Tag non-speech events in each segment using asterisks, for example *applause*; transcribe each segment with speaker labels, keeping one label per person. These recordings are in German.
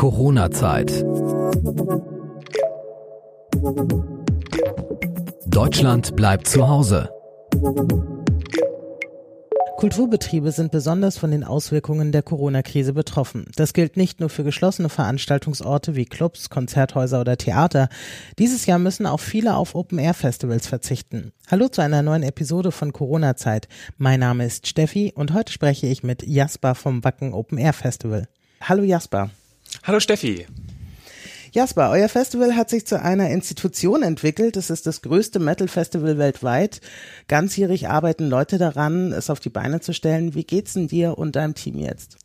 Speaker 1: Corona-Zeit. Deutschland bleibt zu Hause.
Speaker 2: Kulturbetriebe sind besonders von den Auswirkungen der Corona-Krise betroffen. Das gilt nicht nur für geschlossene Veranstaltungsorte wie Clubs, Konzerthäuser oder Theater. Dieses Jahr müssen auch viele auf Open-Air-Festivals verzichten. Hallo zu einer neuen Episode von Corona-Zeit. Mein Name ist Steffi und heute spreche ich mit Jasper vom Wacken Open-Air-Festival. Hallo Jasper.
Speaker 3: Hallo Steffi.
Speaker 2: Jasper, euer Festival hat sich zu einer Institution entwickelt. Es ist das größte Metal-Festival weltweit. Ganzjährig arbeiten Leute daran, es auf die Beine zu stellen. Wie geht's denn dir und deinem Team jetzt?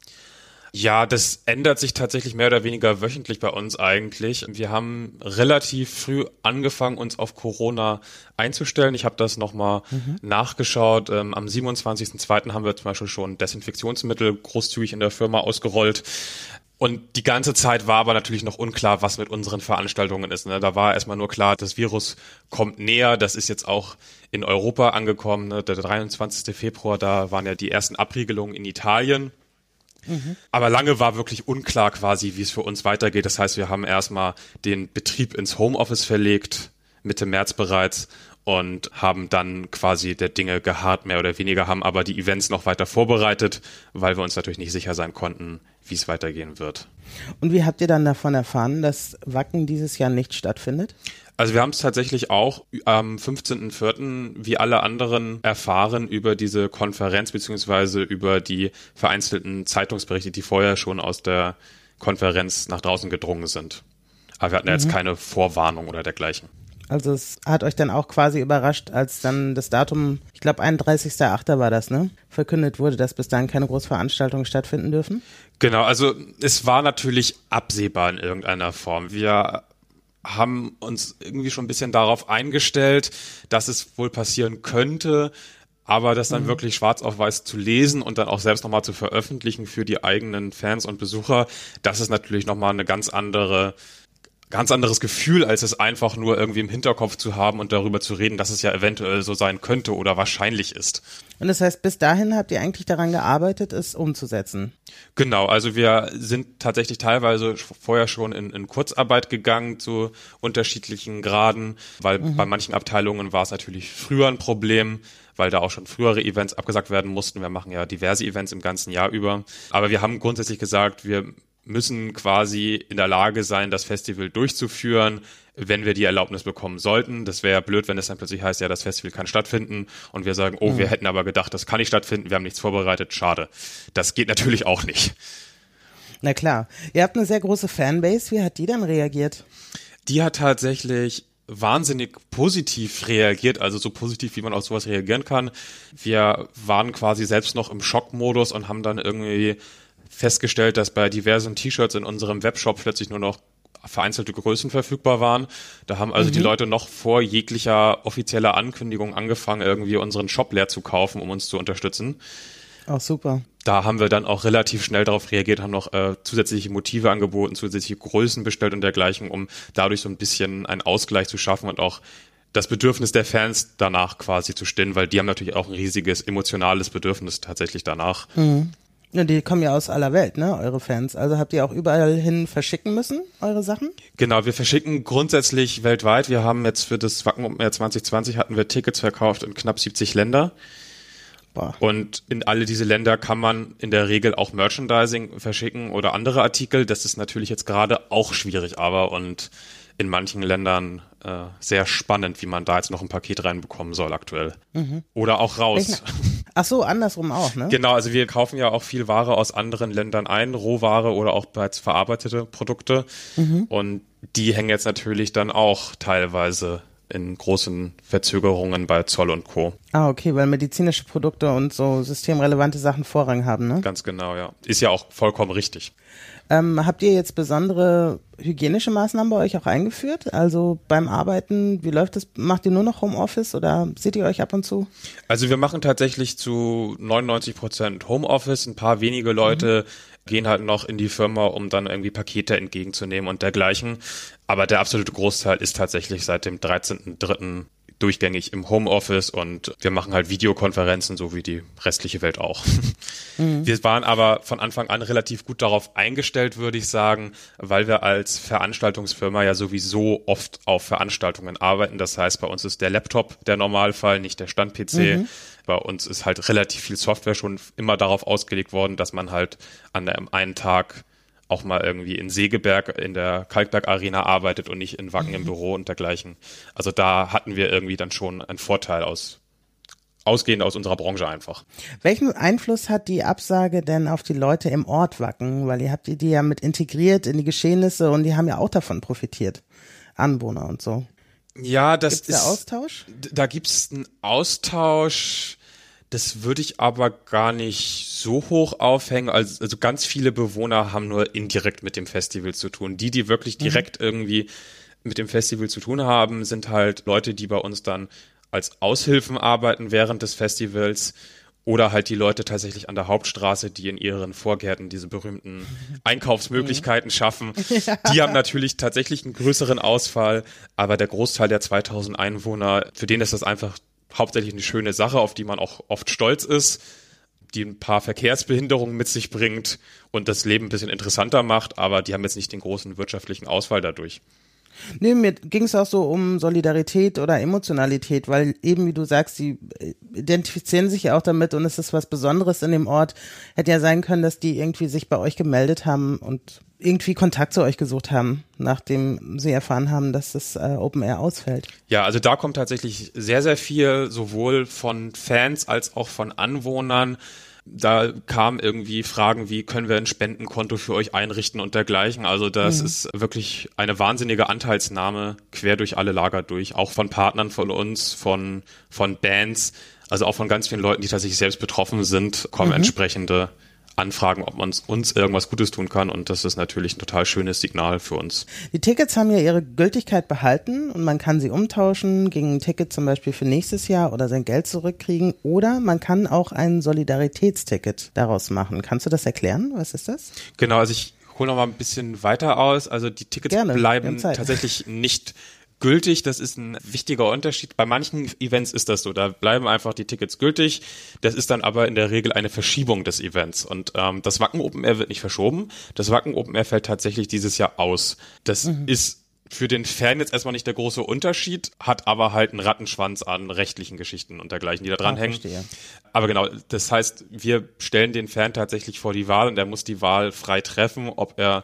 Speaker 3: Ja, das ändert sich tatsächlich mehr oder weniger wöchentlich bei uns eigentlich. Wir haben relativ früh angefangen, uns auf Corona einzustellen. Ich habe das nochmal mhm. nachgeschaut. Ähm, am 27.02. haben wir zum Beispiel schon Desinfektionsmittel großzügig in der Firma ausgerollt. Und die ganze Zeit war aber natürlich noch unklar, was mit unseren Veranstaltungen ist. Ne? Da war erstmal nur klar, das Virus kommt näher. Das ist jetzt auch in Europa angekommen. Ne? Der 23. Februar, da waren ja die ersten Abriegelungen in Italien. Mhm. Aber lange war wirklich unklar quasi, wie es für uns weitergeht. Das heißt, wir haben erstmal den Betrieb ins Homeoffice verlegt, Mitte März bereits und haben dann quasi der Dinge geharrt, mehr oder weniger, haben aber die Events noch weiter vorbereitet, weil wir uns natürlich nicht sicher sein konnten, wie es weitergehen wird.
Speaker 2: Und wie habt ihr dann davon erfahren, dass Wacken dieses Jahr nicht stattfindet?
Speaker 3: Also wir haben es tatsächlich auch am 15.04. wie alle anderen erfahren über diese Konferenz beziehungsweise über die vereinzelten Zeitungsberichte, die vorher schon aus der Konferenz nach draußen gedrungen sind. Aber wir hatten mhm. jetzt keine Vorwarnung oder dergleichen.
Speaker 2: Also es hat euch dann auch quasi überrascht, als dann das Datum, ich glaube 31.08. war das, ne? Verkündet wurde, dass bis dahin keine Großveranstaltungen stattfinden dürfen?
Speaker 3: Genau, also es war natürlich absehbar in irgendeiner Form. Wir haben uns irgendwie schon ein bisschen darauf eingestellt, dass es wohl passieren könnte, aber das dann mhm. wirklich schwarz auf weiß zu lesen und dann auch selbst nochmal zu veröffentlichen für die eigenen Fans und Besucher, das ist natürlich nochmal eine ganz andere ganz anderes Gefühl, als es einfach nur irgendwie im Hinterkopf zu haben und darüber zu reden, dass es ja eventuell so sein könnte oder wahrscheinlich ist.
Speaker 2: Und das heißt, bis dahin habt ihr eigentlich daran gearbeitet, es umzusetzen?
Speaker 3: Genau, also wir sind tatsächlich teilweise vorher schon in, in Kurzarbeit gegangen zu unterschiedlichen Graden, weil mhm. bei manchen Abteilungen war es natürlich früher ein Problem weil da auch schon frühere Events abgesagt werden mussten. Wir machen ja diverse Events im ganzen Jahr über. Aber wir haben grundsätzlich gesagt, wir müssen quasi in der Lage sein, das Festival durchzuführen, wenn wir die Erlaubnis bekommen sollten. Das wäre ja blöd, wenn es dann plötzlich heißt, ja, das Festival kann stattfinden und wir sagen, oh, mhm. wir hätten aber gedacht, das kann nicht stattfinden, wir haben nichts vorbereitet, schade. Das geht natürlich auch nicht.
Speaker 2: Na klar. Ihr habt eine sehr große Fanbase. Wie hat die dann reagiert?
Speaker 3: Die hat tatsächlich wahnsinnig positiv reagiert, also so positiv, wie man auf sowas reagieren kann. Wir waren quasi selbst noch im Schockmodus und haben dann irgendwie festgestellt, dass bei diversen T-Shirts in unserem Webshop plötzlich nur noch vereinzelte Größen verfügbar waren. Da haben also mhm. die Leute noch vor jeglicher offizieller Ankündigung angefangen, irgendwie unseren Shop leer zu kaufen, um uns zu unterstützen.
Speaker 2: Auch super.
Speaker 3: Da haben wir dann auch relativ schnell darauf reagiert, haben noch äh, zusätzliche Motive angeboten, zusätzliche Größen bestellt und dergleichen, um dadurch so ein bisschen einen Ausgleich zu schaffen und auch das Bedürfnis der Fans danach quasi zu stillen, weil die haben natürlich auch ein riesiges emotionales Bedürfnis tatsächlich danach. Mhm.
Speaker 2: Ja, die kommen ja aus aller Welt, ne, eure Fans. Also habt ihr auch überall hin verschicken müssen, eure Sachen?
Speaker 3: Genau, wir verschicken grundsätzlich weltweit. Wir haben jetzt für das Wacken Open 2020 hatten wir Tickets verkauft in knapp 70 Länder. Boah. Und in alle diese Länder kann man in der Regel auch Merchandising verschicken oder andere Artikel. Das ist natürlich jetzt gerade auch schwierig, aber und in manchen Ländern äh, sehr spannend, wie man da jetzt noch ein Paket reinbekommen soll aktuell. Mhm. Oder auch raus.
Speaker 2: Ach so, andersrum auch, ne?
Speaker 3: Genau, also wir kaufen ja auch viel Ware aus anderen Ländern ein, Rohware oder auch bereits verarbeitete Produkte. Mhm. Und die hängen jetzt natürlich dann auch teilweise in großen Verzögerungen bei Zoll und Co.
Speaker 2: Ah, okay, weil medizinische Produkte und so systemrelevante Sachen Vorrang haben, ne?
Speaker 3: Ganz genau, ja. Ist ja auch vollkommen richtig.
Speaker 2: Ähm, habt ihr jetzt besondere hygienische Maßnahmen bei euch auch eingeführt? Also beim Arbeiten, wie läuft das? Macht ihr nur noch Homeoffice oder seht ihr euch ab und zu?
Speaker 3: Also wir machen tatsächlich zu 99 Prozent Homeoffice. Ein paar wenige Leute mhm. gehen halt noch in die Firma, um dann irgendwie Pakete entgegenzunehmen und dergleichen. Aber der absolute Großteil ist tatsächlich seit dem 13.3 durchgängig im Homeoffice und wir machen halt Videokonferenzen, so wie die restliche Welt auch. *laughs* Mhm. Wir waren aber von Anfang an relativ gut darauf eingestellt, würde ich sagen, weil wir als Veranstaltungsfirma ja sowieso oft auf Veranstaltungen arbeiten. Das heißt, bei uns ist der Laptop der Normalfall, nicht der Stand-PC. Mhm. Bei uns ist halt relativ viel Software schon immer darauf ausgelegt worden, dass man halt an einem einen Tag auch mal irgendwie in Segeberg in der Kalkberg Arena arbeitet und nicht in Wacken im mhm. Büro und dergleichen. Also da hatten wir irgendwie dann schon einen Vorteil aus ausgehend aus unserer Branche einfach.
Speaker 2: Welchen Einfluss hat die Absage denn auf die Leute im Ort Wacken? Weil ihr habt die ja mit integriert in die Geschehnisse und die haben ja auch davon profitiert. Anwohner und so.
Speaker 3: Ja, das
Speaker 2: gibt's ist. Da Austausch?
Speaker 3: Da gibt's einen Austausch. Das würde ich aber gar nicht so hoch aufhängen. Also, also ganz viele Bewohner haben nur indirekt mit dem Festival zu tun. Die, die wirklich mhm. direkt mhm. irgendwie mit dem Festival zu tun haben, sind halt Leute, die bei uns dann als Aushilfen arbeiten während des Festivals oder halt die Leute tatsächlich an der Hauptstraße, die in ihren Vorgärten diese berühmten *laughs* Einkaufsmöglichkeiten schaffen. *laughs* Die haben natürlich tatsächlich einen größeren Ausfall, aber der Großteil der 2000 Einwohner, für den ist das einfach hauptsächlich eine schöne Sache, auf die man auch oft stolz ist, die ein paar Verkehrsbehinderungen mit sich bringt und das Leben ein bisschen interessanter macht, aber die haben jetzt nicht den großen wirtschaftlichen Ausfall dadurch.
Speaker 2: Nee, mir ging es auch so um Solidarität oder Emotionalität, weil eben, wie du sagst, die äh, identifizieren sich ja auch damit und es ist was Besonderes in dem Ort. Hätte ja sein können, dass die irgendwie sich bei euch gemeldet haben und irgendwie Kontakt zu euch gesucht haben, nachdem sie erfahren haben, dass das äh, Open Air ausfällt.
Speaker 3: Ja, also da kommt tatsächlich sehr, sehr viel, sowohl von Fans als auch von Anwohnern. Da kamen irgendwie Fragen wie, können wir ein Spendenkonto für euch einrichten und dergleichen. Also das mhm. ist wirklich eine wahnsinnige Anteilsnahme quer durch alle Lager durch, auch von Partnern von uns, von, von Bands, also auch von ganz vielen Leuten, die tatsächlich selbst betroffen sind, kommen mhm. entsprechende anfragen, ob man uns irgendwas Gutes tun kann. Und das ist natürlich ein total schönes Signal für uns.
Speaker 2: Die Tickets haben ja ihre Gültigkeit behalten und man kann sie umtauschen gegen ein Ticket zum Beispiel für nächstes Jahr oder sein Geld zurückkriegen. Oder man kann auch ein Solidaritätsticket daraus machen. Kannst du das erklären? Was ist das?
Speaker 3: Genau, also ich hole noch mal ein bisschen weiter aus. Also die Tickets Gerne, bleiben tatsächlich *laughs* nicht gültig. Das ist ein wichtiger Unterschied. Bei manchen Events ist das so. Da bleiben einfach die Tickets gültig. Das ist dann aber in der Regel eine Verschiebung des Events. Und ähm, das Wacken Open Air wird nicht verschoben. Das Wacken Open Air fällt tatsächlich dieses Jahr aus. Das mhm. ist für den Fan jetzt erstmal nicht der große Unterschied, hat aber halt einen Rattenschwanz an rechtlichen Geschichten und dergleichen, die da dranhängen. Ah, aber genau, das heißt, wir stellen den Fan tatsächlich vor die Wahl und er muss die Wahl frei treffen, ob er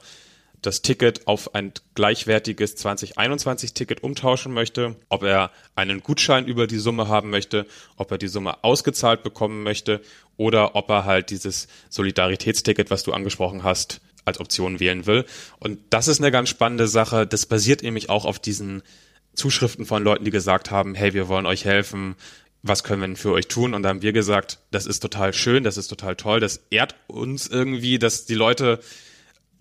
Speaker 3: das Ticket auf ein gleichwertiges 2021-Ticket umtauschen möchte, ob er einen Gutschein über die Summe haben möchte, ob er die Summe ausgezahlt bekommen möchte oder ob er halt dieses Solidaritätsticket, was du angesprochen hast, als Option wählen will. Und das ist eine ganz spannende Sache. Das basiert nämlich auch auf diesen Zuschriften von Leuten, die gesagt haben, hey, wir wollen euch helfen, was können wir denn für euch tun? Und da haben wir gesagt, das ist total schön, das ist total toll, das ehrt uns irgendwie, dass die Leute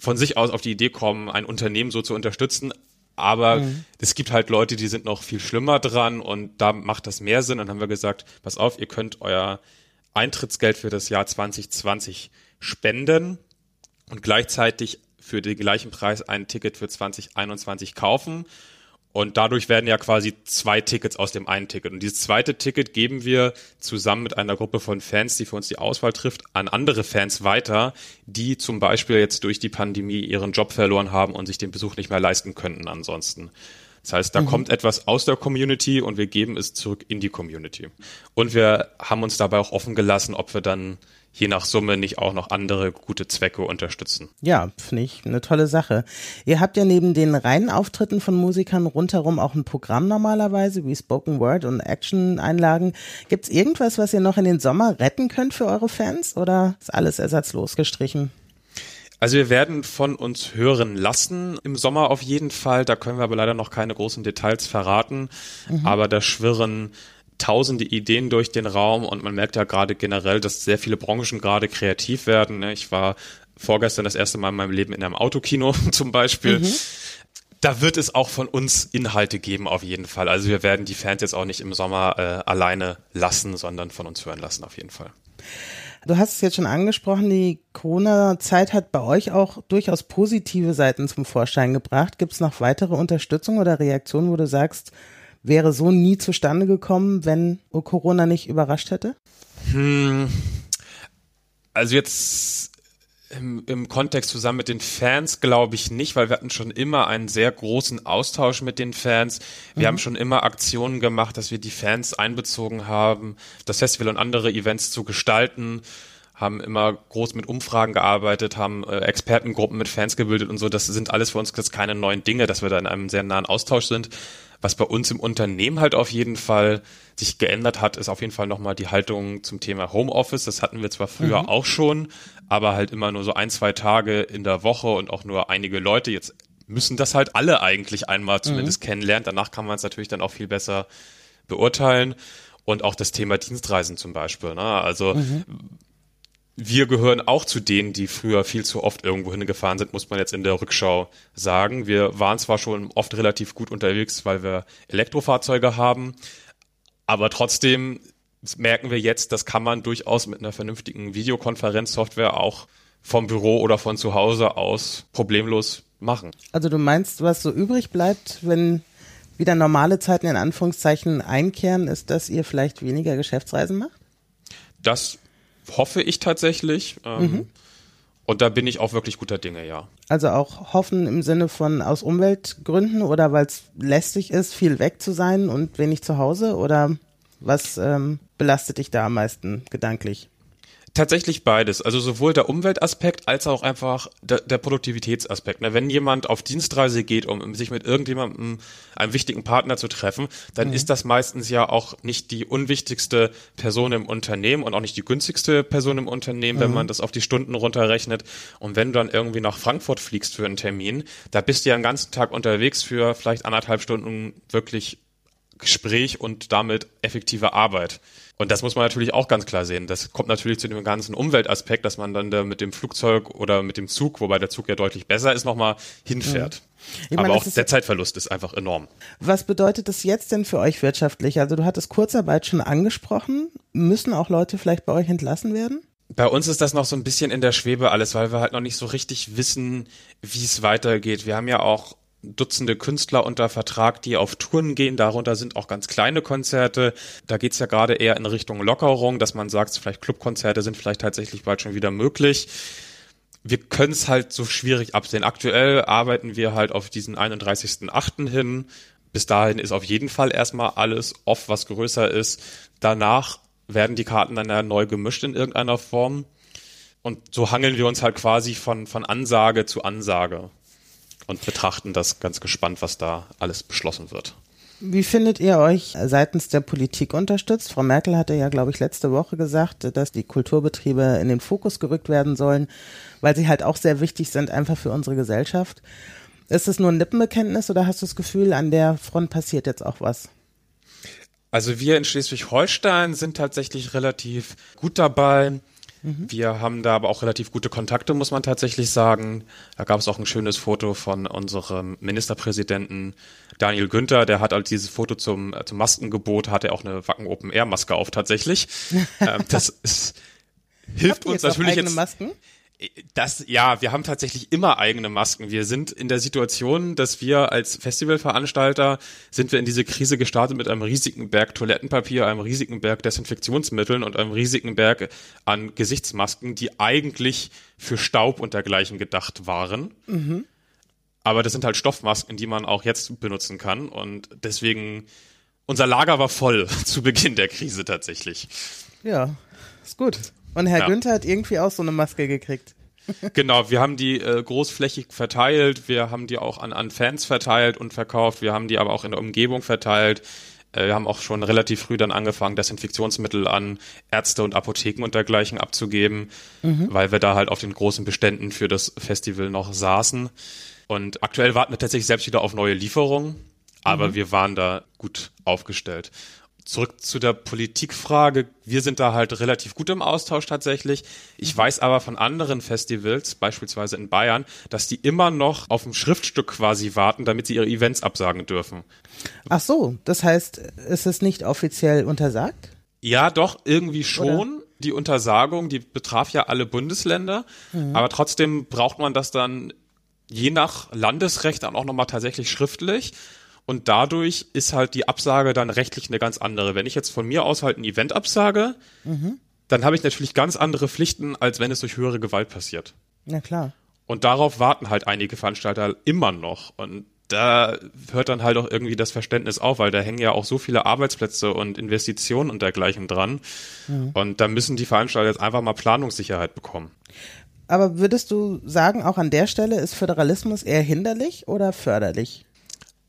Speaker 3: von sich aus auf die Idee kommen, ein Unternehmen so zu unterstützen. Aber mhm. es gibt halt Leute, die sind noch viel schlimmer dran und da macht das mehr Sinn. Und dann haben wir gesagt, pass auf, ihr könnt euer Eintrittsgeld für das Jahr 2020 spenden und gleichzeitig für den gleichen Preis ein Ticket für 2021 kaufen. Und dadurch werden ja quasi zwei Tickets aus dem einen Ticket. Und dieses zweite Ticket geben wir zusammen mit einer Gruppe von Fans, die für uns die Auswahl trifft, an andere Fans weiter, die zum Beispiel jetzt durch die Pandemie ihren Job verloren haben und sich den Besuch nicht mehr leisten könnten ansonsten. Das heißt, da mhm. kommt etwas aus der Community und wir geben es zurück in die Community. Und wir haben uns dabei auch offen gelassen, ob wir dann je nach Summe nicht auch noch andere gute Zwecke unterstützen.
Speaker 2: Ja, finde ich eine tolle Sache. Ihr habt ja neben den reinen Auftritten von Musikern rundherum auch ein Programm normalerweise, wie Spoken Word und Action-Einlagen. Gibt es irgendwas, was ihr noch in den Sommer retten könnt für eure Fans oder ist alles ersatzlos gestrichen?
Speaker 3: Also wir werden von uns hören lassen im Sommer auf jeden Fall. Da können wir aber leider noch keine großen Details verraten. Mhm. Aber da schwirren tausende Ideen durch den Raum und man merkt ja gerade generell, dass sehr viele Branchen gerade kreativ werden. Ne? Ich war vorgestern das erste Mal in meinem Leben in einem Autokino *laughs* zum Beispiel. Mhm. Da wird es auch von uns Inhalte geben auf jeden Fall. Also wir werden die Fans jetzt auch nicht im Sommer äh, alleine lassen, sondern von uns hören lassen auf jeden Fall.
Speaker 2: Du hast es jetzt schon angesprochen, die Corona-Zeit hat bei euch auch durchaus positive Seiten zum Vorschein gebracht. Gibt es noch weitere Unterstützung oder Reaktionen, wo du sagst, wäre so nie zustande gekommen, wenn Corona nicht überrascht hätte?
Speaker 3: Hm, also jetzt im, im Kontext zusammen mit den Fans glaube ich nicht, weil wir hatten schon immer einen sehr großen Austausch mit den Fans. Wir mhm. haben schon immer Aktionen gemacht, dass wir die Fans einbezogen haben, das Festival und andere Events zu gestalten haben immer groß mit Umfragen gearbeitet, haben äh, Expertengruppen mit Fans gebildet und so. Das sind alles für uns jetzt keine neuen Dinge, dass wir da in einem sehr nahen Austausch sind. Was bei uns im Unternehmen halt auf jeden Fall sich geändert hat, ist auf jeden Fall nochmal die Haltung zum Thema Homeoffice. Das hatten wir zwar früher mhm. auch schon, aber halt immer nur so ein, zwei Tage in der Woche und auch nur einige Leute. Jetzt müssen das halt alle eigentlich einmal zumindest mhm. kennenlernen. Danach kann man es natürlich dann auch viel besser beurteilen. Und auch das Thema Dienstreisen zum Beispiel. Ne? Also mhm wir gehören auch zu denen, die früher viel zu oft irgendwo hingefahren sind, muss man jetzt in der Rückschau sagen. Wir waren zwar schon oft relativ gut unterwegs, weil wir Elektrofahrzeuge haben, aber trotzdem merken wir jetzt, das kann man durchaus mit einer vernünftigen Videokonferenzsoftware auch vom Büro oder von zu Hause aus problemlos machen.
Speaker 2: Also du meinst, was so übrig bleibt, wenn wieder normale Zeiten in Anführungszeichen einkehren, ist, dass ihr vielleicht weniger Geschäftsreisen macht?
Speaker 3: Das hoffe ich tatsächlich. Ähm, mhm. Und da bin ich auch wirklich guter Dinge, ja.
Speaker 2: Also auch hoffen im Sinne von aus Umweltgründen oder weil es lästig ist, viel weg zu sein und wenig zu Hause? Oder was ähm, belastet dich da am meisten gedanklich?
Speaker 3: Tatsächlich beides. Also sowohl der Umweltaspekt als auch einfach der, der Produktivitätsaspekt. Ne? Wenn jemand auf Dienstreise geht, um sich mit irgendjemandem, einem wichtigen Partner zu treffen, dann mhm. ist das meistens ja auch nicht die unwichtigste Person im Unternehmen und auch nicht die günstigste Person im Unternehmen, mhm. wenn man das auf die Stunden runterrechnet. Und wenn du dann irgendwie nach Frankfurt fliegst für einen Termin, da bist du ja den ganzen Tag unterwegs für vielleicht anderthalb Stunden wirklich Gespräch und damit effektive Arbeit. Und das muss man natürlich auch ganz klar sehen. Das kommt natürlich zu dem ganzen Umweltaspekt, dass man dann da mit dem Flugzeug oder mit dem Zug, wobei der Zug ja deutlich besser ist, nochmal hinfährt. Mhm. Aber auch der Zeitverlust ist einfach enorm.
Speaker 2: Was bedeutet das jetzt denn für euch wirtschaftlich? Also du hattest Kurzarbeit schon angesprochen. Müssen auch Leute vielleicht bei euch entlassen werden?
Speaker 3: Bei uns ist das noch so ein bisschen in der Schwebe alles, weil wir halt noch nicht so richtig wissen, wie es weitergeht. Wir haben ja auch Dutzende Künstler unter Vertrag, die auf Touren gehen. Darunter sind auch ganz kleine Konzerte. Da geht's ja gerade eher in Richtung Lockerung, dass man sagt, vielleicht Clubkonzerte sind vielleicht tatsächlich bald schon wieder möglich. Wir können es halt so schwierig absehen. Aktuell arbeiten wir halt auf diesen 31.8. hin. Bis dahin ist auf jeden Fall erstmal alles off, was größer ist. Danach werden die Karten dann ja neu gemischt in irgendeiner Form. Und so hangeln wir uns halt quasi von, von Ansage zu Ansage und betrachten das ganz gespannt, was da alles beschlossen wird.
Speaker 2: Wie findet ihr euch seitens der Politik unterstützt? Frau Merkel hatte ja, glaube ich, letzte Woche gesagt, dass die Kulturbetriebe in den Fokus gerückt werden sollen, weil sie halt auch sehr wichtig sind, einfach für unsere Gesellschaft. Ist es nur ein Lippenbekenntnis oder hast du das Gefühl, an der Front passiert jetzt auch was?
Speaker 3: Also wir in Schleswig-Holstein sind tatsächlich relativ gut dabei, Mhm. Wir haben da aber auch relativ gute Kontakte, muss man tatsächlich sagen. Da gab es auch ein schönes Foto von unserem Ministerpräsidenten Daniel Günther. Der hat als dieses Foto zum, zum Maskengebot, hat er auch eine Wacken Open Air Maske auf tatsächlich. *laughs* ähm, das ist, hilft uns natürlich jetzt.
Speaker 2: Masken?
Speaker 3: Das, ja, wir haben tatsächlich immer eigene Masken. Wir sind in der Situation, dass wir als Festivalveranstalter sind wir in diese Krise gestartet mit einem riesigen Berg Toilettenpapier, einem riesigen Berg Desinfektionsmitteln und einem riesigen Berg an Gesichtsmasken, die eigentlich für Staub und dergleichen gedacht waren. Mhm. Aber das sind halt Stoffmasken, die man auch jetzt benutzen kann und deswegen unser Lager war voll *laughs* zu Beginn der Krise tatsächlich.
Speaker 2: Ja, ist gut. Und Herr ja. Günther hat irgendwie auch so eine Maske gekriegt. *laughs*
Speaker 3: Genau, wir haben die äh, großflächig verteilt, wir haben die auch an, an Fans verteilt und verkauft, wir haben die aber auch in der Umgebung verteilt. Äh, wir haben auch schon relativ früh dann angefangen, Desinfektionsmittel an Ärzte und Apotheken und dergleichen abzugeben, mhm. weil wir da halt auf den großen Beständen für das Festival noch saßen. Und aktuell warten wir tatsächlich selbst wieder auf neue Lieferungen, aber mhm. wir waren da gut aufgestellt zurück zu der Politikfrage. Wir sind da halt relativ gut im Austausch tatsächlich. Ich weiß aber von anderen Festivals, beispielsweise in Bayern, dass die immer noch auf ein Schriftstück quasi warten, damit sie ihre Events absagen dürfen.
Speaker 2: Ach so, das heißt, ist es nicht offiziell untersagt?
Speaker 3: Ja, doch, irgendwie schon. Oder? Die Untersagung, die betraf ja alle Bundesländer, mhm. aber trotzdem braucht man das dann je nach Landesrecht dann auch nochmal tatsächlich schriftlich. Und dadurch ist halt die Absage dann rechtlich eine ganz andere. Wenn ich jetzt von mir aus halt ein Event absage, mhm. dann habe ich natürlich ganz andere Pflichten, als wenn es durch höhere Gewalt passiert.
Speaker 2: Na klar.
Speaker 3: Und darauf warten halt einige Veranstalter immer noch. Und da hört dann halt auch irgendwie das Verständnis auf, weil da hängen ja auch so viele Arbeitsplätze und Investitionen und dergleichen dran. Mhm. Und da müssen die Veranstalter jetzt einfach mal Planungssicherheit bekommen.
Speaker 2: Aber würdest du sagen, auch an der Stelle ist Föderalismus eher hinderlich oder förderlich?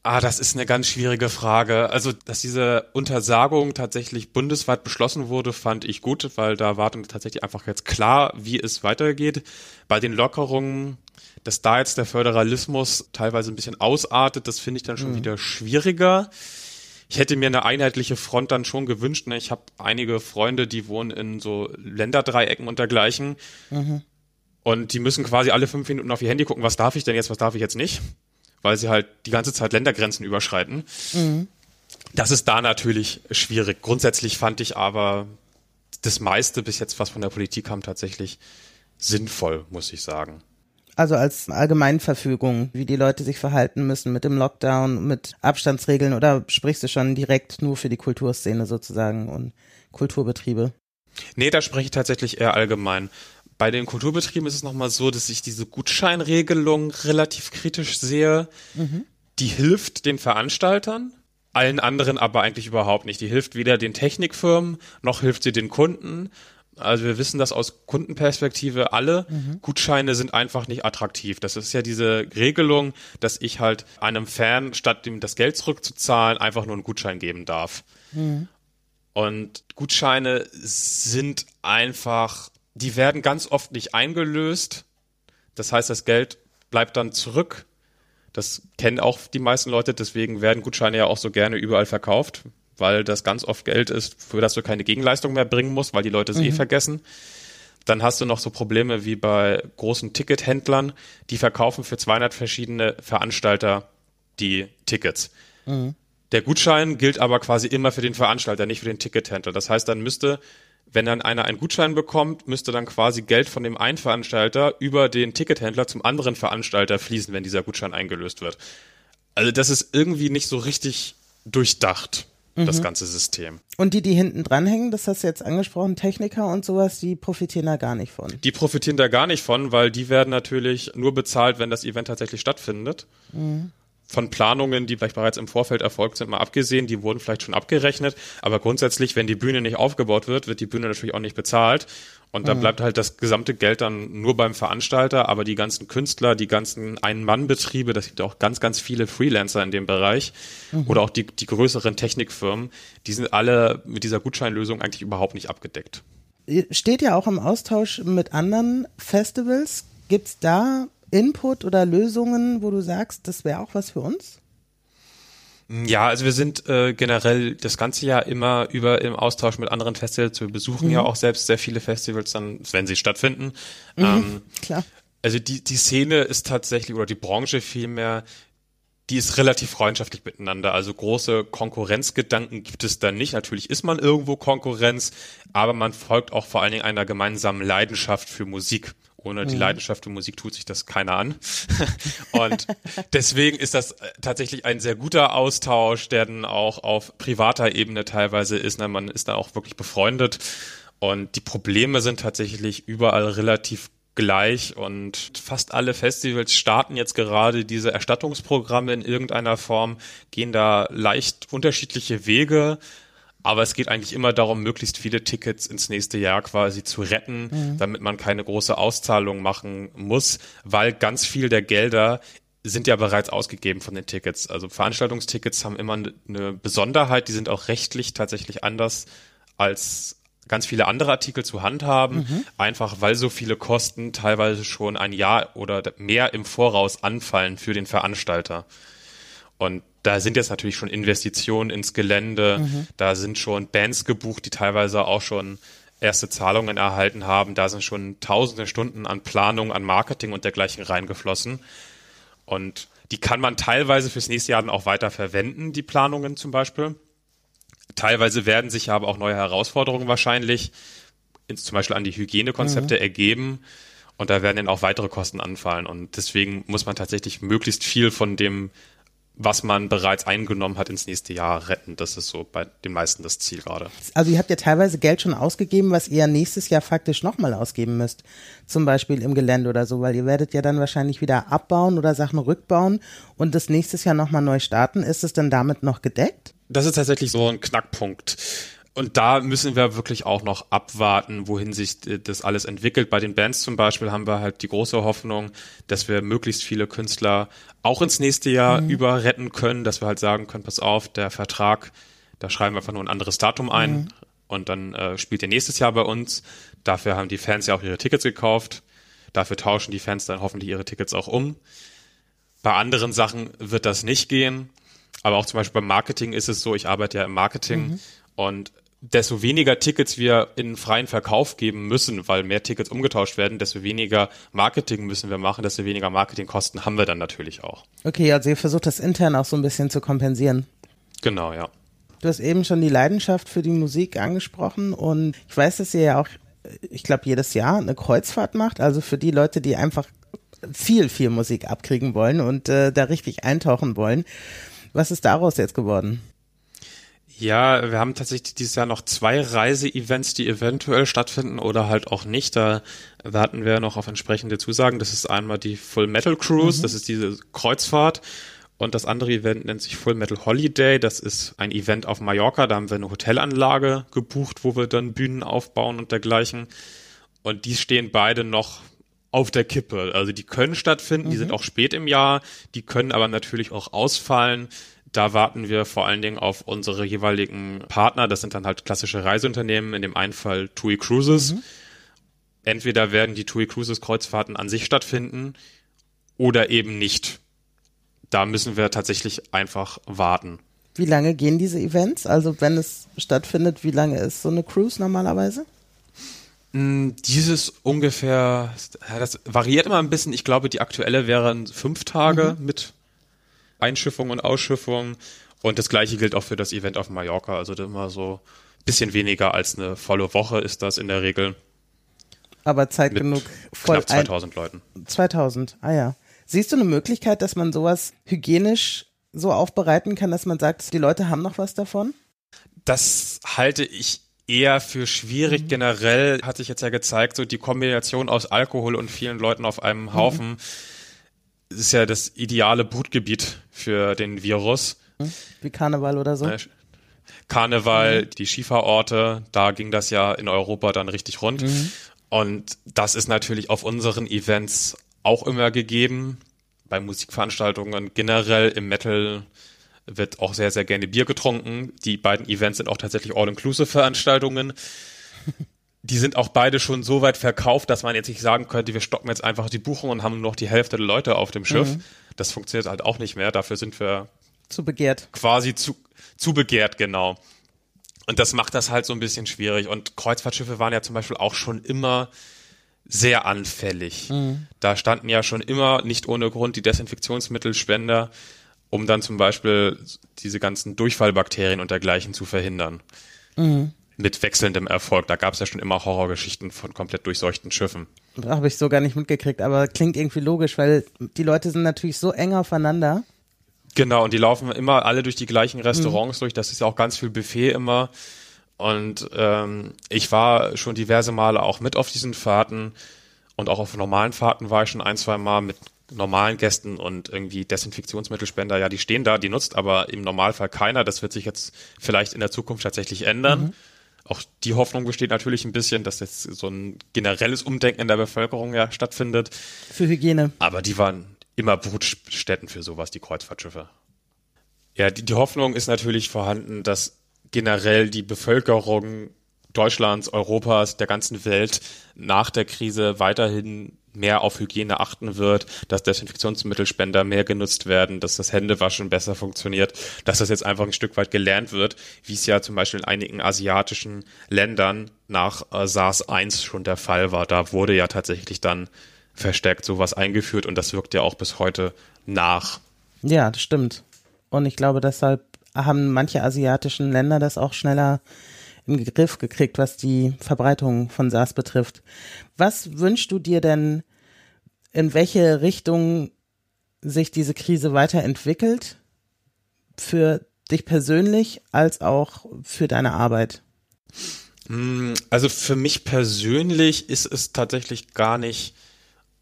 Speaker 3: Ah, das ist eine ganz schwierige Frage. Also, dass diese Untersagung tatsächlich bundesweit beschlossen wurde, fand ich gut, weil da war dann tatsächlich einfach jetzt klar, wie es weitergeht. Bei den Lockerungen, dass da jetzt der Föderalismus teilweise ein bisschen ausartet, das finde ich dann schon mhm. wieder schwieriger. Ich hätte mir eine einheitliche Front dann schon gewünscht. Ne? Ich habe einige Freunde, die wohnen in so Länderdreiecken und dergleichen. Mhm. Und die müssen quasi alle fünf Minuten auf ihr Handy gucken, was darf ich denn jetzt, was darf ich jetzt nicht weil sie halt die ganze Zeit Ländergrenzen überschreiten. Mhm. Das ist da natürlich schwierig. Grundsätzlich fand ich aber das meiste bis jetzt, was von der Politik kam, tatsächlich sinnvoll, muss ich sagen.
Speaker 2: Also als Allgemeinverfügung, wie die Leute sich verhalten müssen mit dem Lockdown, mit Abstandsregeln oder sprichst du schon direkt nur für die Kulturszene sozusagen und Kulturbetriebe?
Speaker 3: Nee, da spreche ich tatsächlich eher allgemein. Bei den Kulturbetrieben ist es nochmal so, dass ich diese Gutscheinregelung relativ kritisch sehe. Mhm. Die hilft den Veranstaltern, allen anderen aber eigentlich überhaupt nicht. Die hilft weder den Technikfirmen noch hilft sie den Kunden. Also wir wissen das aus Kundenperspektive alle. Mhm. Gutscheine sind einfach nicht attraktiv. Das ist ja diese Regelung, dass ich halt einem Fan, statt ihm das Geld zurückzuzahlen, einfach nur einen Gutschein geben darf. Mhm. Und Gutscheine sind einfach die werden ganz oft nicht eingelöst. Das heißt, das Geld bleibt dann zurück. Das kennen auch die meisten Leute, deswegen werden Gutscheine ja auch so gerne überall verkauft, weil das ganz oft Geld ist, für das du keine Gegenleistung mehr bringen musst, weil die Leute es eh mhm. eh vergessen. Dann hast du noch so Probleme wie bei großen Tickethändlern, die verkaufen für 200 verschiedene Veranstalter die Tickets. Mhm. Der Gutschein gilt aber quasi immer für den Veranstalter, nicht für den Tickethändler. Das heißt, dann müsste wenn dann einer einen Gutschein bekommt, müsste dann quasi Geld von dem einen Veranstalter über den Tickethändler zum anderen Veranstalter fließen, wenn dieser Gutschein eingelöst wird. Also das ist irgendwie nicht so richtig durchdacht, mhm. das ganze System.
Speaker 2: Und die, die hinten dranhängen, das hast du jetzt angesprochen, Techniker und sowas, die profitieren da gar nicht von.
Speaker 3: Die profitieren da gar nicht von, weil die werden natürlich nur bezahlt, wenn das Event tatsächlich stattfindet. Mhm von Planungen, die vielleicht bereits im Vorfeld erfolgt sind, mal abgesehen, die wurden vielleicht schon abgerechnet, aber grundsätzlich, wenn die Bühne nicht aufgebaut wird, wird die Bühne natürlich auch nicht bezahlt und dann mhm. bleibt halt das gesamte Geld dann nur beim Veranstalter, aber die ganzen Künstler, die ganzen Ein-Mann-Betriebe, das gibt auch ganz, ganz viele Freelancer in dem Bereich mhm. oder auch die, die größeren Technikfirmen, die sind alle mit dieser Gutscheinlösung eigentlich überhaupt nicht abgedeckt.
Speaker 2: Steht ja auch im Austausch mit anderen Festivals. Gibt's da Input oder Lösungen, wo du sagst, das wäre auch was für uns?
Speaker 3: Ja, also wir sind äh, generell das ganze Jahr immer über im Austausch mit anderen Festivals. Wir besuchen mhm. ja auch selbst sehr viele Festivals dann, wenn sie stattfinden. Mhm, ähm, klar. Also die, die Szene ist tatsächlich, oder die Branche vielmehr, die ist relativ freundschaftlich miteinander. Also große Konkurrenzgedanken gibt es da nicht. Natürlich ist man irgendwo Konkurrenz, aber man folgt auch vor allen Dingen einer gemeinsamen Leidenschaft für Musik. Ohne die mhm. Leidenschaft für Musik tut sich das keiner an. *laughs* und deswegen ist das äh, tatsächlich ein sehr guter Austausch, der dann auch auf privater Ebene teilweise ist. Ne? Man ist da auch wirklich befreundet. Und die Probleme sind tatsächlich überall relativ gleich und fast alle Festivals starten jetzt gerade diese Erstattungsprogramme in irgendeiner Form, gehen da leicht unterschiedliche Wege. Aber es geht eigentlich immer darum, möglichst viele Tickets ins nächste Jahr quasi zu retten, mhm. damit man keine große Auszahlung machen muss, weil ganz viel der Gelder sind ja bereits ausgegeben von den Tickets. Also Veranstaltungstickets haben immer eine Besonderheit, die sind auch rechtlich tatsächlich anders als ganz viele andere Artikel zu handhaben, mhm. einfach weil so viele Kosten teilweise schon ein Jahr oder mehr im Voraus anfallen für den Veranstalter. Und da sind jetzt natürlich schon Investitionen ins Gelände, mhm. da sind schon Bands gebucht, die teilweise auch schon erste Zahlungen erhalten haben, da sind schon tausende Stunden an Planung, an Marketing und dergleichen reingeflossen. Und die kann man teilweise fürs nächste Jahr dann auch weiter verwenden, die Planungen zum Beispiel. Teilweise werden sich aber auch neue Herausforderungen wahrscheinlich, zum Beispiel an die Hygienekonzepte mhm. ergeben. Und da werden dann auch weitere Kosten anfallen. Und deswegen muss man tatsächlich möglichst viel von dem was man bereits eingenommen hat, ins nächste Jahr retten. Das ist so bei den meisten das Ziel gerade.
Speaker 2: Also ihr habt ja teilweise Geld schon ausgegeben, was ihr nächstes Jahr faktisch nochmal ausgeben müsst. Zum Beispiel im Gelände oder so, weil ihr werdet ja dann wahrscheinlich wieder abbauen oder Sachen rückbauen und das nächstes Jahr nochmal neu starten. Ist es denn damit noch gedeckt?
Speaker 3: Das ist tatsächlich so ein Knackpunkt. Und da müssen wir wirklich auch noch abwarten, wohin sich das alles entwickelt. Bei den Bands zum Beispiel haben wir halt die große Hoffnung, dass wir möglichst viele Künstler auch ins nächste Jahr mhm. über retten können, dass wir halt sagen können, pass auf, der Vertrag, da schreiben wir einfach nur ein anderes Datum ein mhm. und dann äh, spielt ihr nächstes Jahr bei uns. Dafür haben die Fans ja auch ihre Tickets gekauft. Dafür tauschen die Fans dann hoffentlich ihre Tickets auch um. Bei anderen Sachen wird das nicht gehen. Aber auch zum Beispiel beim Marketing ist es so, ich arbeite ja im Marketing mhm. und desto weniger Tickets wir in freien Verkauf geben müssen, weil mehr Tickets umgetauscht werden, desto weniger Marketing müssen wir machen, desto weniger Marketingkosten haben wir dann natürlich auch.
Speaker 2: Okay, also ihr versucht das intern auch so ein bisschen zu kompensieren.
Speaker 3: Genau, ja.
Speaker 2: Du hast eben schon die Leidenschaft für die Musik angesprochen und ich weiß, dass ihr ja auch, ich glaube, jedes Jahr eine Kreuzfahrt macht, also für die Leute, die einfach viel, viel Musik abkriegen wollen und äh, da richtig eintauchen wollen. Was ist daraus jetzt geworden?
Speaker 3: Ja, wir haben tatsächlich dieses Jahr noch zwei Reise-Events, die eventuell stattfinden oder halt auch nicht. Da warten wir noch auf entsprechende Zusagen. Das ist einmal die Full Metal Cruise, mhm. das ist diese Kreuzfahrt. Und das andere Event nennt sich Full Metal Holiday. Das ist ein Event auf Mallorca. Da haben wir eine Hotelanlage gebucht, wo wir dann Bühnen aufbauen und dergleichen. Und die stehen beide noch auf der Kippe. Also die können stattfinden, mhm. die sind mhm. auch spät im Jahr, die können aber natürlich auch ausfallen. Da warten wir vor allen Dingen auf unsere jeweiligen Partner. Das sind dann halt klassische Reiseunternehmen, in dem einen Fall TUI Cruises. Mhm. Entweder werden die TUI Cruises Kreuzfahrten an sich stattfinden oder eben nicht. Da müssen wir tatsächlich einfach warten.
Speaker 2: Wie lange gehen diese Events? Also wenn es stattfindet, wie lange ist so eine Cruise normalerweise?
Speaker 3: Mm, dieses ungefähr, das variiert immer ein bisschen. Ich glaube, die aktuelle wären fünf Tage mhm. mit Einschiffung und Ausschiffung. Und das gleiche gilt auch für das Event auf Mallorca. Also immer so ein bisschen weniger als eine volle Woche ist das in der Regel.
Speaker 2: Aber Zeit
Speaker 3: Mit
Speaker 2: genug
Speaker 3: voll. Knapp 2000 Leuten.
Speaker 2: 2000, ah ja. Siehst du eine Möglichkeit, dass man sowas hygienisch so aufbereiten kann, dass man sagt, die Leute haben noch was davon?
Speaker 3: Das halte ich eher für schwierig. Mhm. Generell hat sich jetzt ja gezeigt, so die Kombination aus Alkohol und vielen Leuten auf einem Haufen. Mhm ist ja das ideale Brutgebiet für den Virus.
Speaker 2: Wie Karneval oder so?
Speaker 3: Karneval, mhm. die Skifahrorte, da ging das ja in Europa dann richtig rund. Mhm. Und das ist natürlich auf unseren Events auch immer gegeben. Bei Musikveranstaltungen generell im Metal wird auch sehr, sehr gerne Bier getrunken. Die beiden Events sind auch tatsächlich All-Inclusive-Veranstaltungen. Die sind auch beide schon so weit verkauft, dass man jetzt nicht sagen könnte, wir stoppen jetzt einfach die Buchung und haben nur noch die Hälfte der Leute auf dem Schiff. Mhm. Das funktioniert halt auch nicht mehr. Dafür sind wir
Speaker 2: zu begehrt.
Speaker 3: Quasi zu, zu begehrt, genau. Und das macht das halt so ein bisschen schwierig. Und Kreuzfahrtschiffe waren ja zum Beispiel auch schon immer sehr anfällig. Mhm. Da standen ja schon immer nicht ohne Grund die Desinfektionsmittelspender, um dann zum Beispiel diese ganzen Durchfallbakterien und dergleichen zu verhindern. Mhm mit wechselndem Erfolg. Da gab es ja schon immer Horrorgeschichten von komplett durchseuchten Schiffen.
Speaker 2: Habe ich so gar nicht mitgekriegt, aber klingt irgendwie logisch, weil die Leute sind natürlich so eng aufeinander.
Speaker 3: Genau, und die laufen immer alle durch die gleichen Restaurants mhm. durch. Das ist ja auch ganz viel Buffet immer. Und ähm, ich war schon diverse Male auch mit auf diesen Fahrten und auch auf normalen Fahrten war ich schon ein, zwei Mal mit normalen Gästen und irgendwie Desinfektionsmittelspender, ja, die stehen da, die nutzt aber im Normalfall keiner. Das wird sich jetzt vielleicht in der Zukunft tatsächlich ändern. Mhm. Auch die Hoffnung besteht natürlich ein bisschen, dass jetzt so ein generelles Umdenken in der Bevölkerung ja stattfindet.
Speaker 2: Für Hygiene.
Speaker 3: Aber die waren immer Brutstätten für sowas, die Kreuzfahrtschiffe. Ja, die, die Hoffnung ist natürlich vorhanden, dass generell die Bevölkerung Deutschlands, Europas, der ganzen Welt nach der Krise weiterhin mehr auf Hygiene achten wird, dass Desinfektionsmittelspender mehr genutzt werden, dass das Händewaschen besser funktioniert, dass das jetzt einfach ein Stück weit gelernt wird, wie es ja zum Beispiel in einigen asiatischen Ländern nach äh, SARS-1 schon der Fall war. Da wurde ja tatsächlich dann verstärkt sowas eingeführt und das wirkt ja auch bis heute nach.
Speaker 2: Ja, das stimmt. Und ich glaube, deshalb haben manche asiatischen Länder das auch schneller den Griff gekriegt, was die Verbreitung von SARS betrifft. Was wünschst du dir denn, in welche Richtung sich diese Krise weiterentwickelt? für dich persönlich als auch für deine Arbeit?
Speaker 3: Hm, also für mich persönlich ist es tatsächlich gar nicht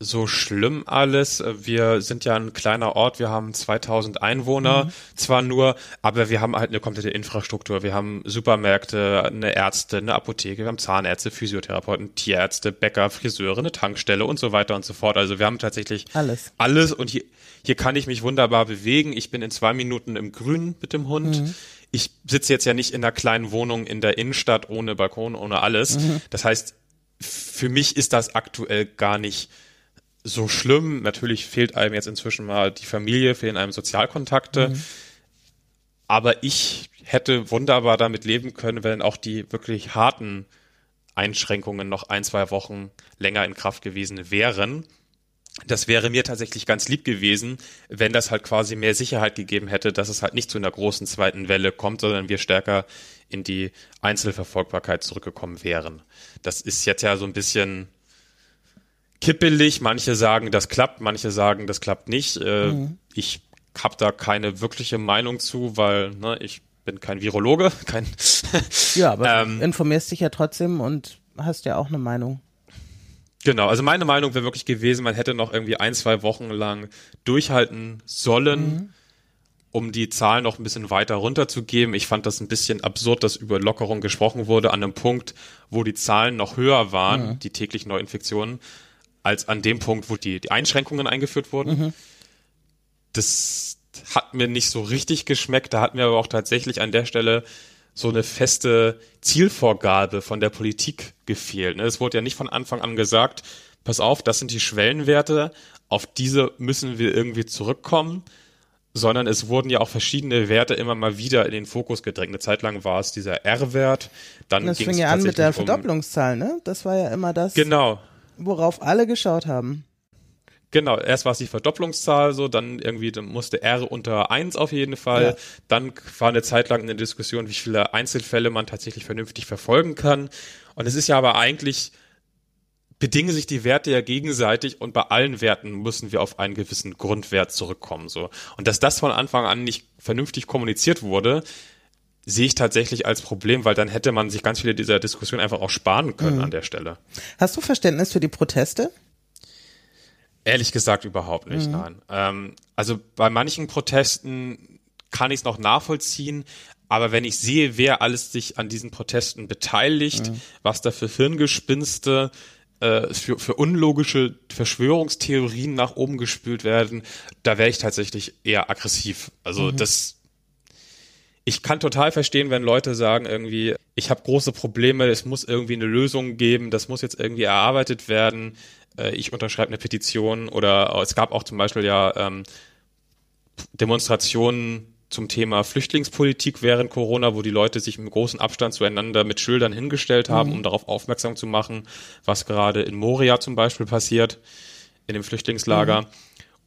Speaker 3: so schlimm alles. Wir sind ja ein kleiner Ort, wir haben 2000 Einwohner, mhm. zwar nur, aber wir haben halt eine komplette Infrastruktur. Wir haben Supermärkte, eine Ärzte, eine Apotheke, wir haben Zahnärzte, Physiotherapeuten, Tierärzte, Bäcker, Friseure, eine Tankstelle und so weiter und so fort. Also wir haben tatsächlich
Speaker 2: alles.
Speaker 3: Alles und hier, hier kann ich mich wunderbar bewegen. Ich bin in zwei Minuten im Grün mit dem Hund. Mhm. Ich sitze jetzt ja nicht in einer kleinen Wohnung in der Innenstadt ohne Balkon, ohne alles. Mhm. Das heißt, für mich ist das aktuell gar nicht so schlimm. Natürlich fehlt einem jetzt inzwischen mal die Familie, fehlen einem Sozialkontakte. Mhm. Aber ich hätte wunderbar damit leben können, wenn auch die wirklich harten Einschränkungen noch ein, zwei Wochen länger in Kraft gewesen wären. Das wäre mir tatsächlich ganz lieb gewesen, wenn das halt quasi mehr Sicherheit gegeben hätte, dass es halt nicht zu einer großen zweiten Welle kommt, sondern wir stärker in die Einzelverfolgbarkeit zurückgekommen wären. Das ist jetzt ja so ein bisschen kippelig. Manche sagen, das klappt, manche sagen, das klappt nicht. Äh, mhm. Ich habe da keine wirkliche Meinung zu, weil ne, ich bin kein Virologe, *laughs* kein.
Speaker 2: ja, aber *laughs* ähm, informierst dich ja trotzdem und hast ja auch eine Meinung.
Speaker 3: Genau, also meine Meinung wäre wirklich gewesen, man hätte noch irgendwie ein, zwei Wochen lang durchhalten sollen, mhm. um die Zahlen noch ein bisschen weiter runterzugeben. Ich fand das ein bisschen absurd, dass über Lockerung gesprochen wurde an einem Punkt, wo die Zahlen noch höher waren, mhm. die täglichen Neuinfektionen als an dem Punkt, wo die, die Einschränkungen eingeführt wurden. Mhm. Das hat mir nicht so richtig geschmeckt. Da hat mir aber auch tatsächlich an der Stelle so eine feste Zielvorgabe von der Politik gefehlt. Ne? Es wurde ja nicht von Anfang an gesagt, pass auf, das sind die Schwellenwerte, auf diese müssen wir irgendwie zurückkommen, sondern es wurden ja auch verschiedene Werte immer mal wieder in den Fokus gedrängt. Eine Zeit lang war es dieser R-Wert, dann
Speaker 2: das fing ja an mit der Verdopplungszahl, ne? Das war ja immer das.
Speaker 3: Genau
Speaker 2: worauf alle geschaut haben.
Speaker 3: Genau, erst war es die Verdopplungszahl so, dann irgendwie dann musste R unter eins auf jeden Fall. Ja. Dann war eine Zeit lang eine Diskussion, wie viele Einzelfälle man tatsächlich vernünftig verfolgen kann. Und es ist ja aber eigentlich, bedingen sich die Werte ja gegenseitig und bei allen Werten müssen wir auf einen gewissen Grundwert zurückkommen. So. Und dass das von Anfang an nicht vernünftig kommuniziert wurde, sehe ich tatsächlich als Problem, weil dann hätte man sich ganz viele dieser Diskussionen einfach auch sparen können mhm. an der Stelle.
Speaker 2: Hast du Verständnis für die Proteste?
Speaker 3: Ehrlich gesagt überhaupt nicht, mhm. nein. Ähm, also bei manchen Protesten kann ich es noch nachvollziehen, aber wenn ich sehe, wer alles sich an diesen Protesten beteiligt, mhm. was da für Hirngespinste, äh, für, für unlogische Verschwörungstheorien nach oben gespült werden, da wäre ich tatsächlich eher aggressiv. Also mhm. das ich kann total verstehen, wenn Leute sagen irgendwie, ich habe große Probleme, es muss irgendwie eine Lösung geben, das muss jetzt irgendwie erarbeitet werden. Äh, ich unterschreibe eine Petition oder es gab auch zum Beispiel ja ähm, Demonstrationen zum Thema Flüchtlingspolitik während Corona, wo die Leute sich im großen Abstand zueinander mit Schildern hingestellt haben, mhm. um darauf aufmerksam zu machen, was gerade in Moria zum Beispiel passiert, in dem Flüchtlingslager. Mhm.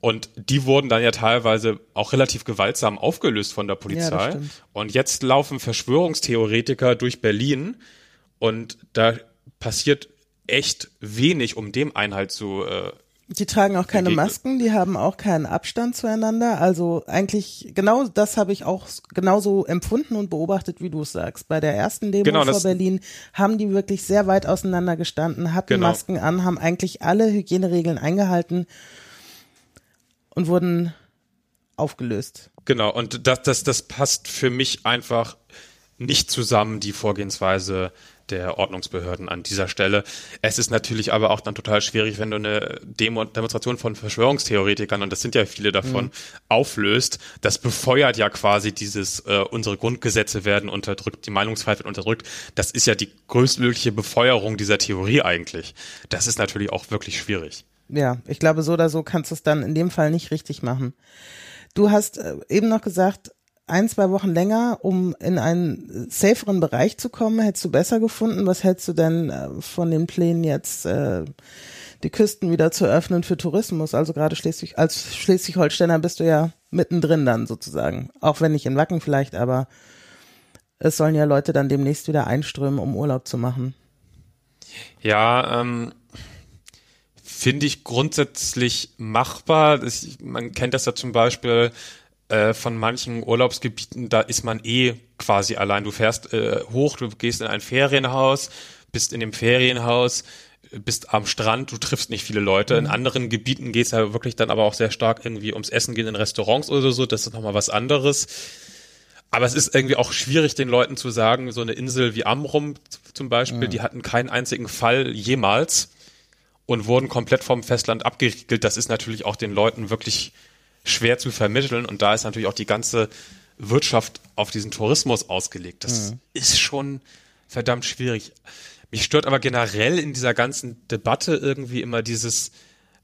Speaker 3: Und die wurden dann ja teilweise auch relativ gewaltsam aufgelöst von der Polizei. Ja, und jetzt laufen Verschwörungstheoretiker durch Berlin und da passiert echt wenig, um dem Einhalt zu. Äh,
Speaker 2: die tragen auch keine. Masken, die haben auch keinen Abstand zueinander. Also eigentlich genau das habe ich auch genauso empfunden und beobachtet, wie du es sagst. Bei der ersten Demo genau, vor Berlin haben die wirklich sehr weit auseinander gestanden, hatten genau. Masken an, haben eigentlich alle Hygieneregeln eingehalten und wurden aufgelöst.
Speaker 3: Genau, und das, das, das passt für mich einfach nicht zusammen, die Vorgehensweise der Ordnungsbehörden an dieser Stelle. Es ist natürlich aber auch dann total schwierig, wenn du eine Demo Demonstration von Verschwörungstheoretikern, und das sind ja viele davon, mhm. auflöst. Das befeuert ja quasi dieses, äh, unsere Grundgesetze werden unterdrückt, die Meinungsfreiheit wird unterdrückt. Das ist ja die größtmögliche Befeuerung dieser Theorie eigentlich. Das ist natürlich auch wirklich schwierig
Speaker 2: ja, ich glaube, so oder so kannst du es dann in dem Fall nicht richtig machen. Du hast äh, eben noch gesagt, ein, zwei Wochen länger, um in einen saferen Bereich zu kommen, hättest du besser gefunden. Was hältst du denn äh, von den Plänen jetzt, äh, die Küsten wieder zu öffnen für Tourismus? Also gerade Schleswig, als Schleswig-Holsteiner bist du ja mittendrin dann sozusagen. Auch wenn nicht in Wacken vielleicht, aber es sollen ja Leute dann demnächst wieder einströmen, um Urlaub zu machen.
Speaker 3: Ja, ähm, finde ich grundsätzlich machbar. Das, man kennt das ja zum Beispiel äh, von manchen Urlaubsgebieten, da ist man eh quasi allein. Du fährst äh, hoch, du gehst in ein Ferienhaus, bist in dem Ferienhaus, bist am Strand, du triffst nicht viele Leute. Mhm. In anderen Gebieten geht es ja wirklich dann aber auch sehr stark irgendwie ums Essen gehen in Restaurants oder so. Das ist nochmal was anderes. Aber es ist irgendwie auch schwierig, den Leuten zu sagen, so eine Insel wie Amrum zum Beispiel, mhm. die hatten keinen einzigen Fall jemals und wurden komplett vom Festland abgeriegelt. Das ist natürlich auch den Leuten wirklich schwer zu vermitteln. Und da ist natürlich auch die ganze Wirtschaft auf diesen Tourismus ausgelegt. Das mhm. ist schon verdammt schwierig. Mich stört aber generell in dieser ganzen Debatte irgendwie immer dieses,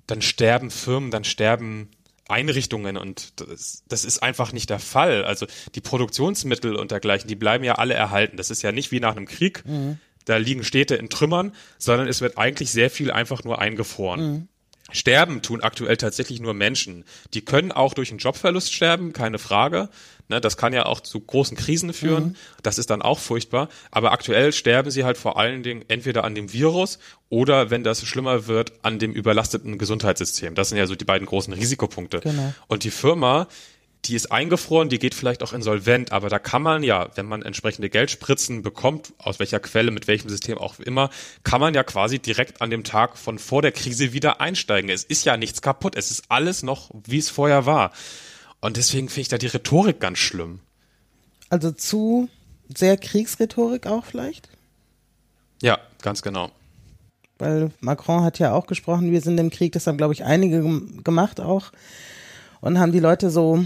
Speaker 3: dann sterben Firmen, dann sterben Einrichtungen und das, das ist einfach nicht der Fall. Also die Produktionsmittel und dergleichen, die bleiben ja alle erhalten. Das ist ja nicht wie nach einem Krieg, mhm. Da liegen Städte in Trümmern, sondern es wird eigentlich sehr viel einfach nur eingefroren. Mhm. Sterben tun aktuell tatsächlich nur Menschen. Die können auch durch einen Jobverlust sterben, keine Frage. Ne, das kann ja auch zu großen Krisen führen. Mhm. Das ist dann auch furchtbar. Aber aktuell sterben sie halt vor allen Dingen entweder an dem Virus oder, wenn das schlimmer wird, an dem überlasteten Gesundheitssystem. Das sind ja so die beiden großen Risikopunkte. Genau. Und die Firma, die ist eingefroren, die geht vielleicht auch insolvent, aber da kann man ja, wenn man entsprechende Geldspritzen bekommt, aus welcher Quelle, mit welchem System auch immer, kann man ja quasi direkt an dem Tag von vor der Krise wieder einsteigen. Es ist ja nichts kaputt, es ist alles noch, wie es vorher war. Und deswegen finde ich da die Rhetorik ganz schlimm.
Speaker 2: Also zu sehr Kriegsrhetorik auch vielleicht?
Speaker 3: Ja, ganz genau.
Speaker 2: Weil Macron hat ja auch gesprochen, wir sind im Krieg, das haben, glaube ich, einige gemacht auch. Und haben die Leute so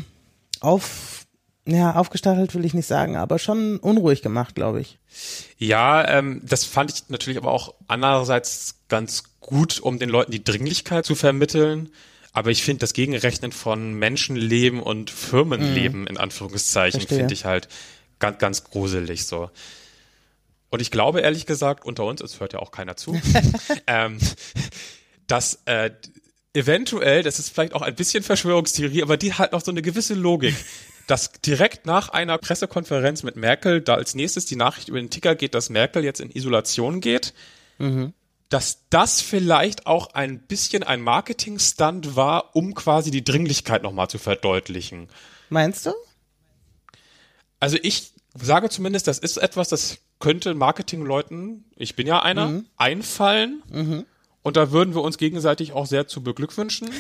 Speaker 2: auf, ja, aufgestachelt will ich nicht sagen, aber schon unruhig gemacht, glaube ich.
Speaker 3: Ja, ähm, das fand ich natürlich aber auch andererseits ganz gut, um den Leuten die Dringlichkeit zu vermitteln. Aber ich finde das Gegenrechnen von Menschenleben und Firmenleben mhm. in Anführungszeichen finde ich halt ganz, ganz gruselig so. Und ich glaube ehrlich gesagt, unter uns, es hört ja auch keiner zu, *laughs* *laughs* ähm, dass äh, eventuell, das ist vielleicht auch ein bisschen Verschwörungstheorie, aber die hat noch so eine gewisse Logik, *laughs* dass direkt nach einer Pressekonferenz mit Merkel da als nächstes die Nachricht über den Ticker geht, dass Merkel jetzt in Isolation geht, mhm. dass das vielleicht auch ein bisschen ein Marketing-Stunt war, um quasi die Dringlichkeit nochmal zu verdeutlichen.
Speaker 2: Meinst du?
Speaker 3: Also ich sage zumindest, das ist etwas, das könnte Marketingleuten, ich bin ja einer, mhm. einfallen. Mhm und da würden wir uns gegenseitig auch sehr zu beglückwünschen.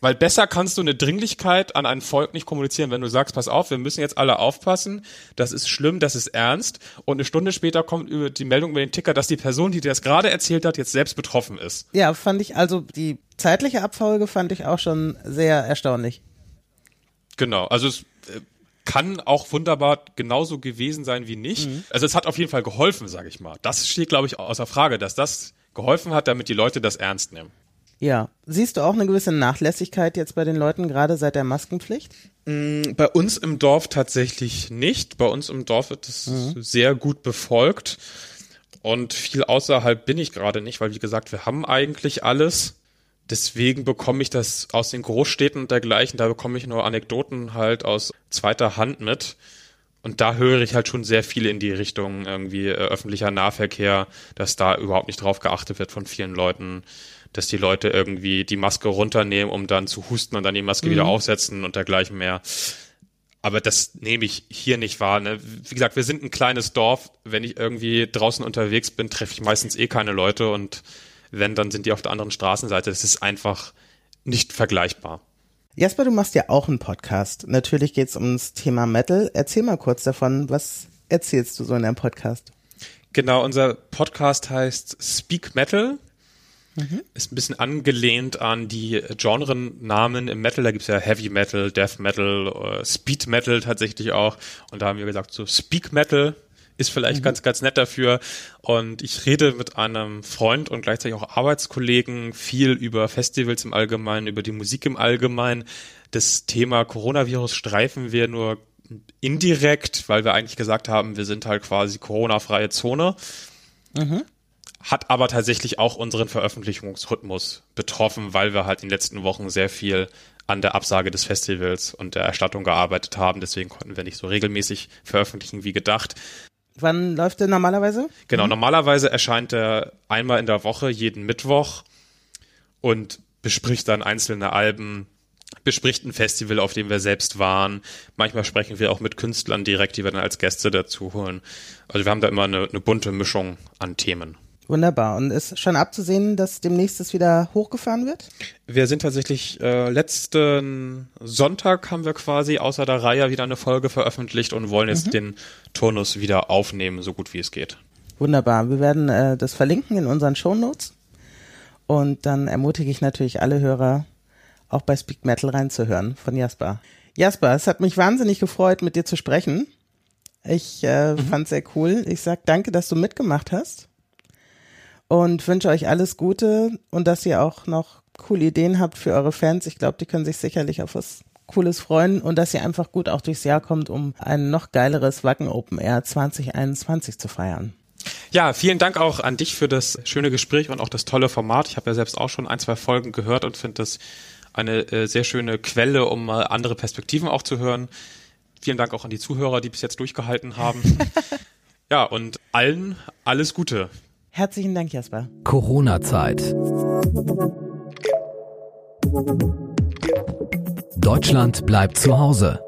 Speaker 3: Weil besser kannst du eine Dringlichkeit an ein Volk nicht kommunizieren, wenn du sagst, pass auf, wir müssen jetzt alle aufpassen, das ist schlimm, das ist ernst. Und eine Stunde später kommt über die Meldung über den Ticker, dass die Person, die dir das gerade erzählt hat, jetzt selbst betroffen ist.
Speaker 2: Ja, fand ich, also die zeitliche Abfolge fand ich auch schon sehr erstaunlich.
Speaker 3: Genau, also es äh, kann auch wunderbar genauso gewesen sein wie nicht. Mhm. Also es hat auf jeden Fall geholfen, sage ich mal. Das steht, glaube ich, außer Frage, dass das geholfen hat, damit die Leute das ernst nehmen.
Speaker 2: Ja. Siehst du auch eine gewisse Nachlässigkeit jetzt bei den Leuten, gerade seit der Maskenpflicht?
Speaker 3: Mm, bei uns im Dorf tatsächlich nicht. Bei uns im Dorf wird es mhm. sehr gut befolgt. Und viel außerhalb bin ich gerade nicht, weil wie gesagt, wir haben eigentlich alles. Deswegen bekomme ich das aus den Großstädten und dergleichen, da bekomme ich nur Anekdoten halt aus zweiter Hand mit. Und da höre ich halt schon sehr viel in die Richtung irgendwie äh, öffentlicher Nahverkehr, dass da überhaupt nicht drauf geachtet wird von vielen Leuten, dass die Leute irgendwie die Maske runternehmen, um dann zu husten und dann die Maske mhm. wieder aufsetzen und dergleichen mehr. Aber das nehme ich hier nicht wahr. Ne? Wie gesagt, wir sind ein kleines Dorf. Wenn ich irgendwie draußen unterwegs bin, treffe ich meistens eh keine Leute und wenn, dann sind die auf der anderen Straßenseite. Das ist einfach nicht vergleichbar.
Speaker 2: Jasper, du machst ja auch einen Podcast. Natürlich geht es ums Thema Metal. Erzähl mal kurz davon, was erzählst du so in deinem Podcast?
Speaker 3: Genau, unser Podcast heißt Speak Metal. Mhm. Ist ein bisschen angelehnt an die Genrenamen im Metal. Da gibt's ja Heavy Metal, Death Metal, äh, Speed Metal tatsächlich auch. Und da haben wir gesagt, so Speak Metal ist vielleicht mhm. ganz, ganz nett dafür. Und ich rede mit einem Freund und gleichzeitig auch Arbeitskollegen viel über Festivals im Allgemeinen, über die Musik im Allgemeinen. Das Thema Coronavirus streifen wir nur indirekt, weil wir eigentlich gesagt haben, wir sind halt quasi Corona-freie Zone. Mhm. Hat aber tatsächlich auch unseren Veröffentlichungsrhythmus betroffen, weil wir halt in den letzten Wochen sehr viel an der Absage des Festivals und der Erstattung gearbeitet haben. Deswegen konnten wir nicht so regelmäßig veröffentlichen wie gedacht.
Speaker 2: Wann läuft der normalerweise?
Speaker 3: Genau, mhm. normalerweise erscheint er einmal in der Woche, jeden Mittwoch und bespricht dann einzelne Alben, bespricht ein Festival, auf dem wir selbst waren. Manchmal sprechen wir auch mit Künstlern direkt, die wir dann als Gäste dazu holen. Also wir haben da immer eine, eine bunte Mischung an Themen.
Speaker 2: Wunderbar. Und ist schon abzusehen, dass demnächst es wieder hochgefahren wird?
Speaker 3: Wir sind tatsächlich äh, letzten Sonntag haben wir quasi außer der Reihe wieder eine Folge veröffentlicht und wollen jetzt mhm. den Turnus wieder aufnehmen, so gut wie es geht.
Speaker 2: Wunderbar. Wir werden äh, das verlinken in unseren Shownotes. Und dann ermutige ich natürlich alle Hörer, auch bei Speak Metal reinzuhören von Jasper. Jasper, es hat mich wahnsinnig gefreut, mit dir zu sprechen. Ich äh, mhm. fand sehr cool. Ich sag danke, dass du mitgemacht hast und wünsche euch alles Gute und dass ihr auch noch coole Ideen habt für eure Fans. Ich glaube, die können sich sicherlich auf was Cooles freuen und dass ihr einfach gut auch durchs Jahr kommt, um ein noch geileres Wacken Open Air 2021 zu feiern.
Speaker 3: Ja, vielen Dank auch an dich für das schöne Gespräch und auch das tolle Format. Ich habe ja selbst auch schon ein, zwei Folgen gehört und finde das eine äh, sehr schöne Quelle, um mal andere Perspektiven auch zu hören. Vielen Dank auch an die Zuhörer, die bis jetzt durchgehalten haben. *laughs* ja, und allen alles Gute.
Speaker 2: Herzlichen Dank, Jasper.
Speaker 1: Corona-Zeit. Deutschland bleibt zu Hause.